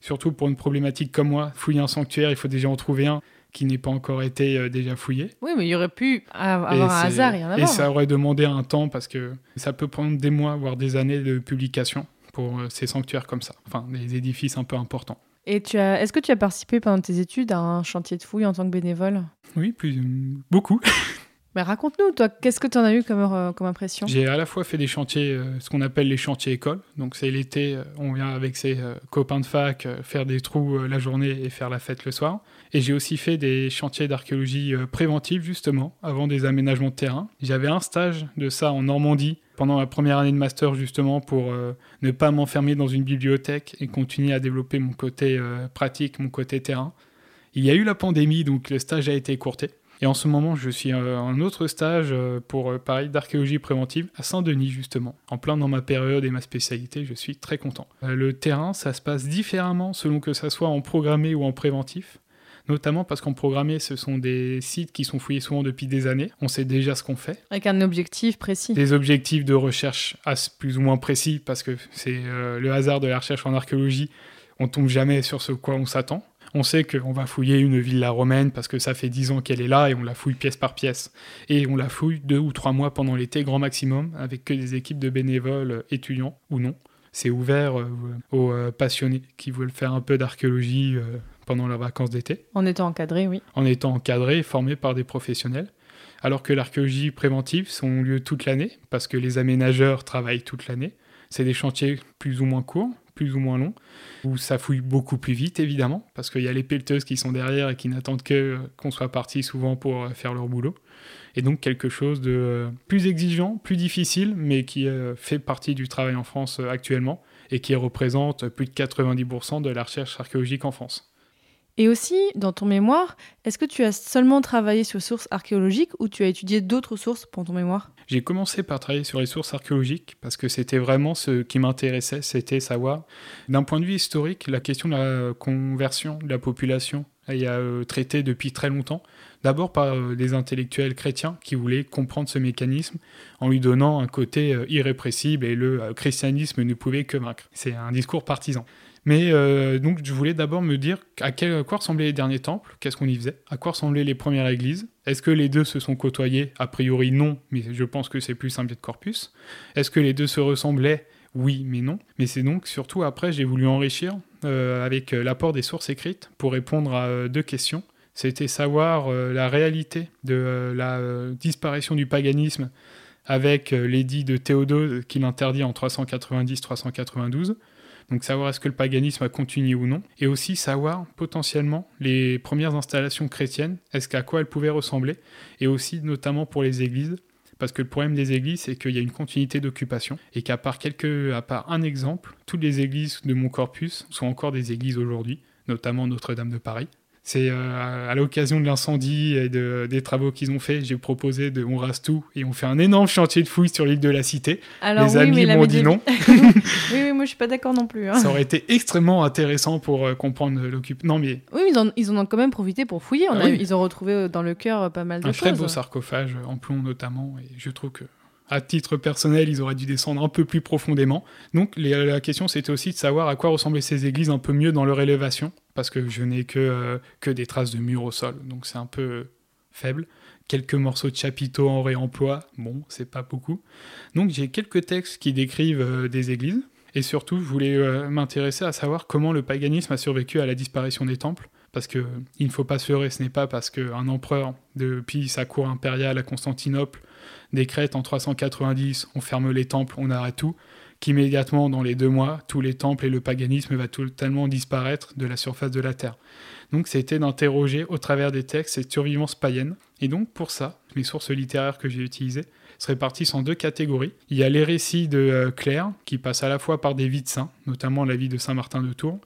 B: Surtout pour une problématique comme moi, fouiller un sanctuaire, il faut déjà en trouver un qui n'ait pas encore été euh, déjà fouillé.
A: Oui, mais il y aurait pu avoir
B: Et
A: un hasard et un
B: Et
A: avoir.
B: ça aurait demandé un temps parce que ça peut prendre des mois, voire des années de publication pour euh, ces sanctuaires comme ça. Enfin, des édifices un peu importants.
A: Et tu as, est-ce que tu as participé pendant tes études à un chantier de fouilles en tant que bénévole?
B: Oui, plus, beaucoup.
A: Mais raconte-nous, toi, qu'est-ce que tu en as eu comme, euh, comme impression?
B: J'ai à la fois fait des chantiers, euh, ce qu'on appelle les chantiers écoles. Donc c'est l'été, euh, on vient avec ses euh, copains de fac euh, faire des trous euh, la journée et faire la fête le soir. Et j'ai aussi fait des chantiers d'archéologie euh, préventive justement, avant des aménagements de terrain. J'avais un stage de ça en Normandie pendant ma première année de master justement pour euh, ne pas m'enfermer dans une bibliothèque et continuer à développer mon côté euh, pratique, mon côté terrain. Il y a eu la pandémie, donc le stage a été écourté. Et en ce moment, je suis un autre stage pour, pareil, d'archéologie préventive à Saint-Denis, justement. En plein dans ma période et ma spécialité, je suis très content. Le terrain, ça se passe différemment selon que ça soit en programmé ou en préventif. Notamment parce qu'en programmé, ce sont des sites qui sont fouillés souvent depuis des années. On sait déjà ce qu'on fait.
A: Avec un objectif précis.
B: Des objectifs de recherche plus ou moins précis, parce que c'est euh, le hasard de la recherche en archéologie. On tombe jamais sur ce quoi on s'attend. On sait qu'on va fouiller une villa romaine parce que ça fait 10 ans qu'elle est là et on la fouille pièce par pièce. Et on la fouille deux ou trois mois pendant l'été, grand maximum, avec que des équipes de bénévoles euh, étudiants ou non. C'est ouvert euh, aux passionnés qui veulent faire un peu d'archéologie euh, pendant leurs vacances d'été
A: En étant encadré, oui.
B: en étant encadrés et formés par des professionnels. Alors que l'archéologie préventive sont lieu toute l'année, parce que les aménageurs travaillent toute l'année. C'est des chantiers plus ou moins courts, plus ou moins longs, où ça fouille beaucoup plus vite, évidemment, parce qu'il y a les pelleteuses qui sont derrière et qui n'attendent que euh, qu'on soit parti souvent pour euh, faire leur boulot. Et donc quelque chose de euh, plus exigeant, plus difficile, mais qui fait partie du travail en France actuellement et qui représente plus de 90% de la recherche archéologique en France.
A: Et aussi, dans ton mémoire, est-ce que tu as seulement travaillé sur sources archéologiques ou tu as étudié d'autres sources pour ton mémoire?
B: J'ai commencé par travailler sur les sources archéologiques parce que c'était vraiment ce qui m'intéressait, c'était savoir, d'un point de vue historique, la question de la conversion de la population est euh, traitée depuis très longtemps. D'abord par euh, des intellectuels chrétiens qui voulaient comprendre ce mécanisme en lui donnant un côté euh, irrépressible et le christianisme ne pouvait que vaincre. C'est un discours partisan. Mais euh, donc je voulais d'abord me dire à, quoi ressemblaient les derniers temples, qu'est-ce qu'on y faisait, à quoi ressemblaient les premières églises, est-ce que les deux se sont côtoyés? A priori non, mais je pense que c'est plus un biais de corpus. Est-ce que les deux se ressemblaient? Oui, mais non. Mais c'est donc surtout après j'ai voulu enrichir euh, avec euh, l'apport des sources écrites pour répondre à deux questions. C'était savoir la réalité de la disparition du paganisme avec l'édit de Théodose qui l'interdit en 390-392. Donc savoir est-ce que le paganisme a continué ou non. Et aussi savoir potentiellement les premières installations chrétiennes, est-ce qu'à quoi elles pouvaient ressembler. Et aussi notamment pour les églises. Parce que le problème des églises, c'est qu'il y a une continuité d'occupation et qu'à part, part un exemple, toutes les églises de mon corpus sont encore des églises aujourd'hui, notamment Notre-Dame de Paris. C'est euh, à l'occasion de l'incendie et de- des travaux qu'ils ont fait, j'ai proposé de on rase tout et on fait un énorme chantier de fouilles sur l'île de la Cité.
A: Alors,
B: les
A: oui,
B: amis m'ont dit non.
A: oui, oui, moi je suis pas d'accord non plus. hein.
B: Ça aurait été extrêmement intéressant pour euh, comprendre l'occupation. Non, mais
A: Oui, mais ils en, ils en ont quand même profité pour fouiller. On
B: Ah
A: a-
B: oui.
A: Ils ont retrouvé euh, dans le cœur pas mal de
B: un
A: choses.
B: très beau sarcophage en plomb notamment, et je trouve que à titre personnel, ils auraient dû descendre un peu plus profondément. Donc la question c'était aussi de savoir à quoi ressemblaient ces églises un peu mieux dans leur élévation, parce que je n'ai que, euh, des traces de murs au sol, donc c'est un peu euh, faible. Quelques morceaux de chapiteaux en réemploi, bon, c'est pas beaucoup. Donc j'ai quelques textes qui décrivent euh, des églises, et surtout je voulais m'intéresser à savoir comment le paganisme a survécu à la disparition des temples, parce que il ne faut pas se leurrer, ce n'est pas parce qu'un empereur, depuis sa cour impériale à Constantinople, décrète en 390, on ferme les temples, on arrête tout, qu'immédiatement, dans les deux mois, tous les temples et le paganisme va totalement disparaître de la surface de la Terre. Donc c'était d'interroger au travers des textes cette survivance païenne. Et donc pour ça, mes sources littéraires que j'ai utilisées se répartissent en deux catégories. Il y a les récits de euh, Claire, qui passent à la fois par des vies de saints, notamment la vie de Saint Martin de Tours,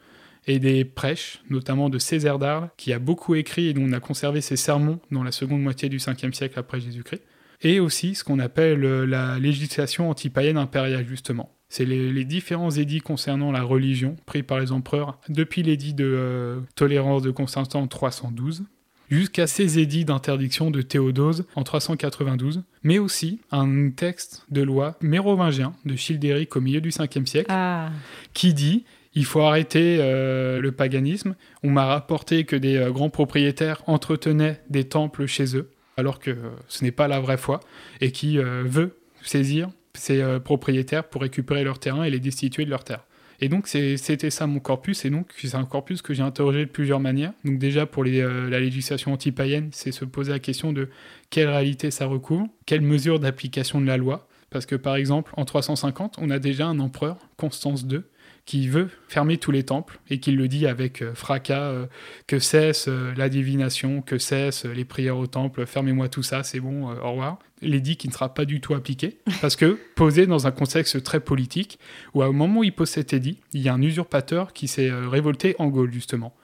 B: et des prêches, notamment de Césaire d'Arles, qui a beaucoup écrit et dont on a conservé ses sermons dans la seconde moitié du 5e siècle après Jésus-Christ. Et aussi ce qu'on appelle euh, la législation anti-païenne impériale, justement. C'est les, les différents édits concernant la religion pris par les empereurs depuis l'édit de euh, tolérance de Constantin en 312 jusqu'à ces édits d'interdiction de Théodose en 392, mais aussi un texte de loi mérovingien de Childéric au milieu du 5e siècle
A: Ah,
B: qui dit il faut arrêter euh, le paganisme. On m'a rapporté que des euh, grands propriétaires entretenaient des temples chez eux, alors que ce n'est pas la vraie foi, et qui euh, veut saisir ces euh, propriétaires pour récupérer leur terrain et les destituer de leurs terres. Et donc c'était ça mon corpus, et donc c'est un corpus que j'ai interrogé de plusieurs manières. Donc déjà pour euh, la législation anti-païenne, c'est se poser la question de quelle réalité ça recouvre, quelles mesures d'application de la loi. Parce que par exemple, en 350, on a déjà un empereur, Constance II, qui veut fermer tous les temples et qui le dit avec euh, fracas euh, que cesse euh, la divination, que cesse les prières au temple, fermez-moi tout ça, c'est bon, au revoir. L'édit qui ne sera pas du tout appliqué parce que posé dans un contexte très politique où au moment où il pose cet édit, il y a un usurpateur qui s'est révolté en Gaule justement.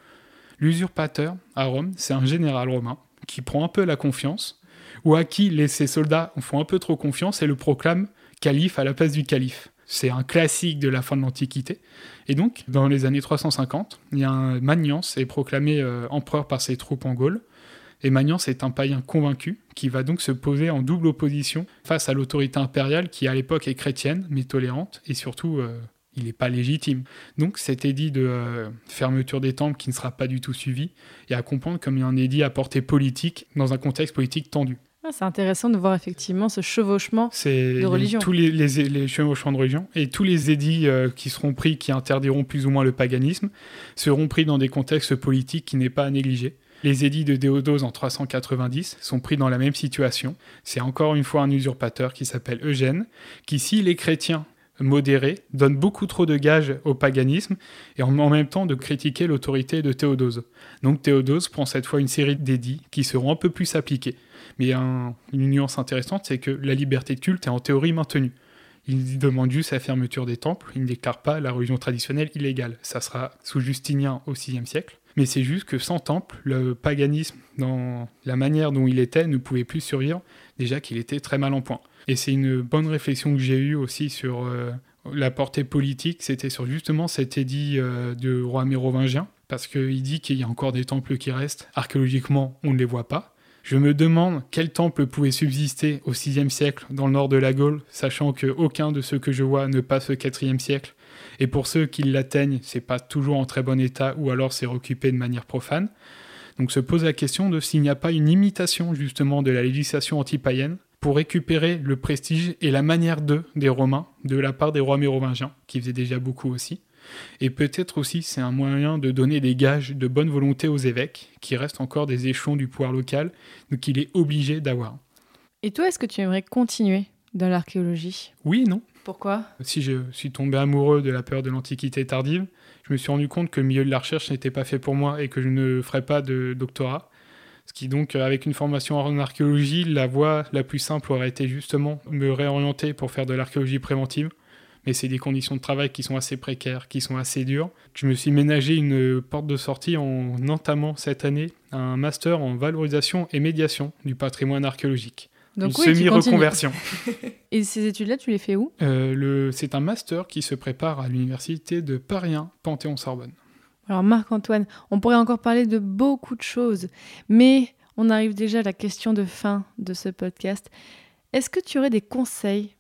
B: L'usurpateur à Rome, c'est un général romain qui prend un peu la confiance ou à qui les, ses soldats font un peu trop confiance et le proclame calife à la place du calife. C'est un classique de la fin de l'Antiquité. Et donc, dans les années 350, il y a un Magnance est proclamé euh, empereur par ses troupes en Gaule. Et Magnance est un païen convaincu qui va donc se poser en double opposition face à l'autorité impériale qui à l'époque est chrétienne mais tolérante et surtout euh, il n'est pas légitime. Donc cet édit de euh, fermeture des temples qui ne sera pas du tout suivi et à comprendre comme un édit à portée politique dans un contexte politique tendu.
A: Ah, c'est intéressant de voir effectivement ce chevauchement. De
B: les-
A: religion.
B: tous les, les, les chevauchements de religion et tous les édits euh, qui seront pris, qui interdiront plus ou moins le paganisme, seront pris dans des contextes politiques qui n'est pas à négliger. Les édits de Théodose en 390 sont pris dans la même situation. C'est encore une fois un usurpateur qui s'appelle Eugène, qui, s'il est chrétien modéré, donne beaucoup trop de gages au paganisme et en, en même temps de critiquer l'autorité de Théodose. Donc Théodose prend cette fois une série d'édits qui seront un peu plus appliqués. Mais un- une nuance intéressante, c'est que la liberté de culte est en théorie maintenue. Il demande juste la fermeture des temples, il ne déclare pas la religion traditionnelle illégale. Ça sera sous Justinien au VIe siècle. Mais c'est juste que sans temple, le paganisme, dans la manière dont il était, ne pouvait plus survivre, déjà qu'il était très mal en point. Et c'est une bonne réflexion que j'ai eue aussi sur euh, la portée politique, c'était sur justement cet édit euh, de roi mérovingien, parce qu'il dit qu'il y a encore des temples qui restent. Archéologiquement, on ne les voit pas. Je me demande quel temple pouvait subsister au VIe siècle dans le nord de la Gaule, sachant que aucun de ceux que je vois ne passe au IVe siècle. Et pour ceux qui l'atteignent, c'est pas toujours en très bon état ou alors c'est occupé de manière profane. Donc se pose la question de s'il n'y a pas une imitation justement de la législation anti-païenne pour récupérer le prestige et la manière d'eux des Romains de la part des rois mérovingiens, qui faisaient déjà beaucoup aussi. Et peut-être aussi c'est un moyen de donner des gages de bonne volonté aux évêques, qui restent encore des échelons du pouvoir local, donc il est obligé d'avoir.
A: Et toi, est-ce que tu aimerais continuer dans l'archéologie?
B: Oui, non
A: Pourquoi?
B: Si je suis tombé amoureux de la peur de l'Antiquité tardive, je me suis rendu compte que le milieu de la recherche n'était pas fait pour moi et que je ne ferais pas de doctorat. Ce qui donc, avec une formation en archéologie, la voie la plus simple aurait été justement me réorienter pour faire de l'archéologie préventive. Mais c'est des conditions de travail qui sont assez précaires, qui sont assez dures. Je me suis ménagé une porte de sortie en entamant cette année un master en valorisation et médiation du patrimoine archéologique.
A: Donc
B: une
A: oui,
B: semi-reconversion.
A: Et ces études-là, tu les fais où?
B: Euh, c'est un master qui se prépare à l'université de Paris 1, Panthéon-Sorbonne.
A: Alors Marc-Antoine, on pourrait encore parler de beaucoup de choses, mais on arrive déjà à la question de fin de ce podcast. Est-ce que tu aurais des conseils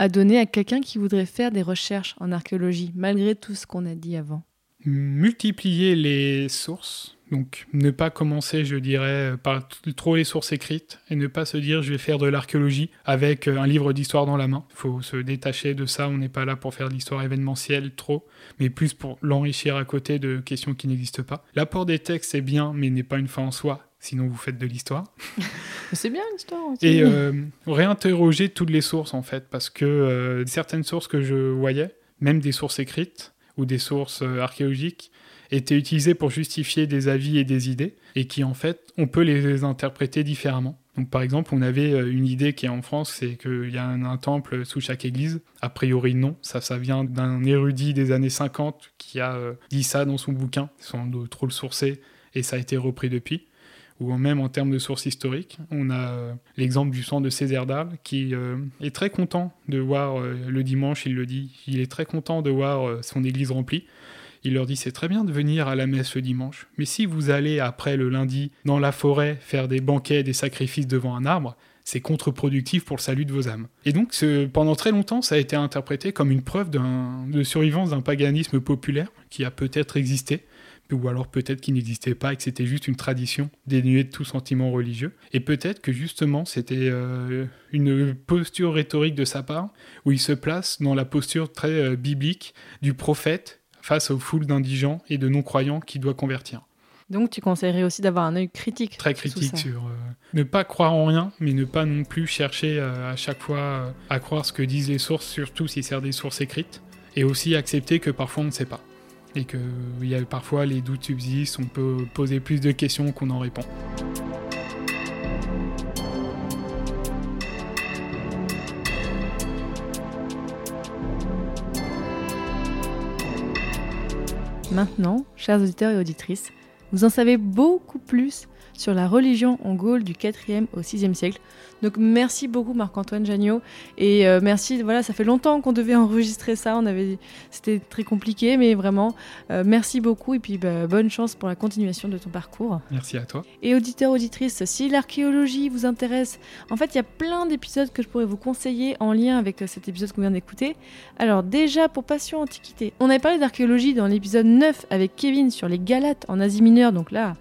A: à donner à quelqu'un qui voudrait faire des recherches en archéologie, malgré tout ce qu'on a dit avant
B: Multiplier les sources, donc ne pas commencer, je dirais, par trop les sources écrites et ne pas se dire je vais faire de l'archéologie avec euh, un livre d'histoire dans la main. Il faut se détacher de ça, on n'est pas là pour faire de l'histoire événementielle trop, mais plus pour l'enrichir à côté de questions qui n'existent pas. L'apport des textes est bien, mais n'est pas une fin en soi, sinon vous faites de l'histoire.
A: C'est bien l'histoire aussi.
B: Et euh, réinterroger toutes les sources en fait, parce que euh, certaines sources que je voyais, même des sources écrites ou des sources euh, archéologiques, étaient utilisées pour justifier des avis et des idées, et qui en fait, on peut les interpréter différemment. Donc par exemple, on avait une idée qui est en France, c'est qu'il y a un, un temple sous chaque église. A priori non, ça, ça vient d'un érudit des années 50 qui a dit ça dans son bouquin, sans trop le sourcer, et ça a été repris depuis ou même en termes de sources historiques. On a euh, l'exemple du sang de Césaire d'Arles qui euh, est très content de voir euh, le dimanche, il le dit, il est très content de voir son église remplie. Il leur dit c'est très bien de venir à la messe le dimanche, mais si vous allez après le lundi dans la forêt faire des banquets, des sacrifices devant un arbre, c'est contre-productif pour le salut de vos âmes. Et donc pendant très longtemps, ça a été interprété comme une preuve de survivance d'un paganisme populaire qui a peut-être existé, ou alors peut-être qu'il n'existait pas et que c'était juste une tradition dénuée de tout sentiment religieux. Et peut-être que justement c'était euh, une posture rhétorique de sa part, où il se place dans la posture très euh, biblique du prophète face aux foules d'indigents et de non-croyants qui doit convertir.
A: Donc tu conseillerais aussi d'avoir un œil critique.
B: Très critique sur euh, ne pas croire en rien, mais ne pas non plus chercher euh, à chaque fois euh, à croire ce que disent les sources, surtout si c'est des sources écrites, et aussi accepter que parfois on ne sait pas. Et que y a parfois les doutes subsistent, on peut poser plus de questions qu'on en répond.
A: Maintenant, chers auditeurs et auditrices, vous en savez beaucoup plus sur la religion en Gaule du 4e au 6e siècle. Donc merci beaucoup Marc-Antoine Jagnot et euh, merci voilà ça fait longtemps qu'on devait enregistrer ça on avait c'était très compliqué mais vraiment euh, merci beaucoup et puis bah, bonne chance pour la continuation de ton parcours.
B: Merci à toi.
A: Et auditeurs, auditrices, si l'archéologie vous intéresse, en fait, il y a plein d'épisodes que je pourrais vous conseiller en lien avec euh, cet épisode qu'on vient d'écouter. Alors déjà, pour Passion Antiquité, on avait parlé d'archéologie dans l'épisode 9 avec Kevin sur les Galates en Asie mineure, donc là,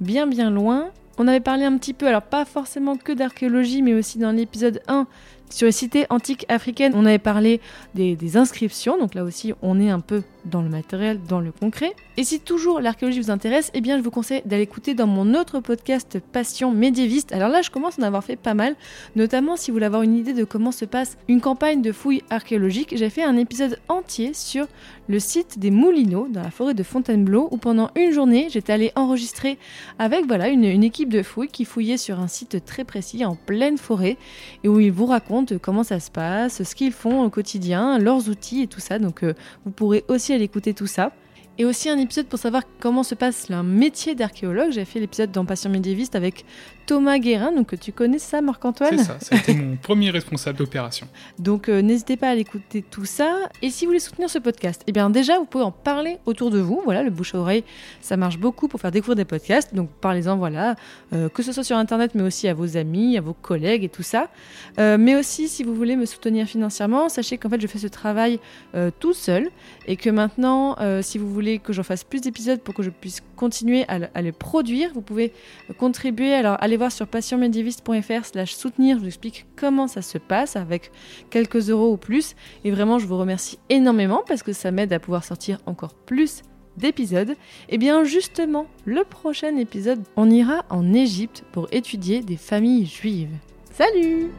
A: bien bien loin. On avait parlé un petit peu, alors pas forcément que d'archéologie, mais aussi dans l'épisode 1 sur les cités antiques africaines, on avait parlé des, des inscriptions, donc là aussi on est un peu dans le matériel, dans le concret. Et si toujours l'archéologie vous intéresse, eh bien je vous conseille d'aller écouter dans mon autre podcast Passion médiéviste. Alors là je commence à en avoir fait pas mal, notamment si vous voulez avoir une idée de comment se passe une campagne de fouilles archéologiques. J'ai fait un épisode entier sur le site des Moulineaux dans la forêt de Fontainebleau où pendant une journée j'étais allée enregistrer avec voilà une, équipe de fouilles qui fouillait sur un site très précis en pleine forêt et où ils vous racontent comment ça se passe, ce qu'ils font au quotidien, leurs outils et tout ça. Donc euh, vous pourrez aussi aller écouter tout ça. Et aussi un épisode pour savoir comment se passe un métier d'archéologue. J'ai fait l'épisode dans Passion médiéviste avec Thomas Guérin, donc tu connais ça Marc-Antoine
B: C'est ça, été mon premier responsable d'opération.
A: donc euh, n'hésitez pas à aller écouter tout ça. Et si vous voulez soutenir ce podcast, eh bien déjà vous pouvez en parler autour de vous. Voilà, le bouche à oreille, ça marche beaucoup pour faire découvrir des podcasts. Donc parlez-en, voilà, euh, que ce soit sur internet, mais aussi à vos amis, à vos collègues et tout ça. Euh, mais aussi si vous voulez me soutenir financièrement, sachez qu'en fait je fais ce travail tout seul et que maintenant, si vous voulez voulez que j'en fasse plus d'épisodes pour que je puisse continuer à, le- à les produire, vous pouvez contribuer. Alors allez voir sur passionmédiéviste.fr slash soutenir, je vous explique comment ça se passe avec quelques euros ou plus. Et vraiment, je vous remercie énormément parce que ça m'aide à pouvoir sortir encore plus d'épisodes. Et bien justement, le prochain épisode, on ira en Égypte pour étudier des familles juives. Salut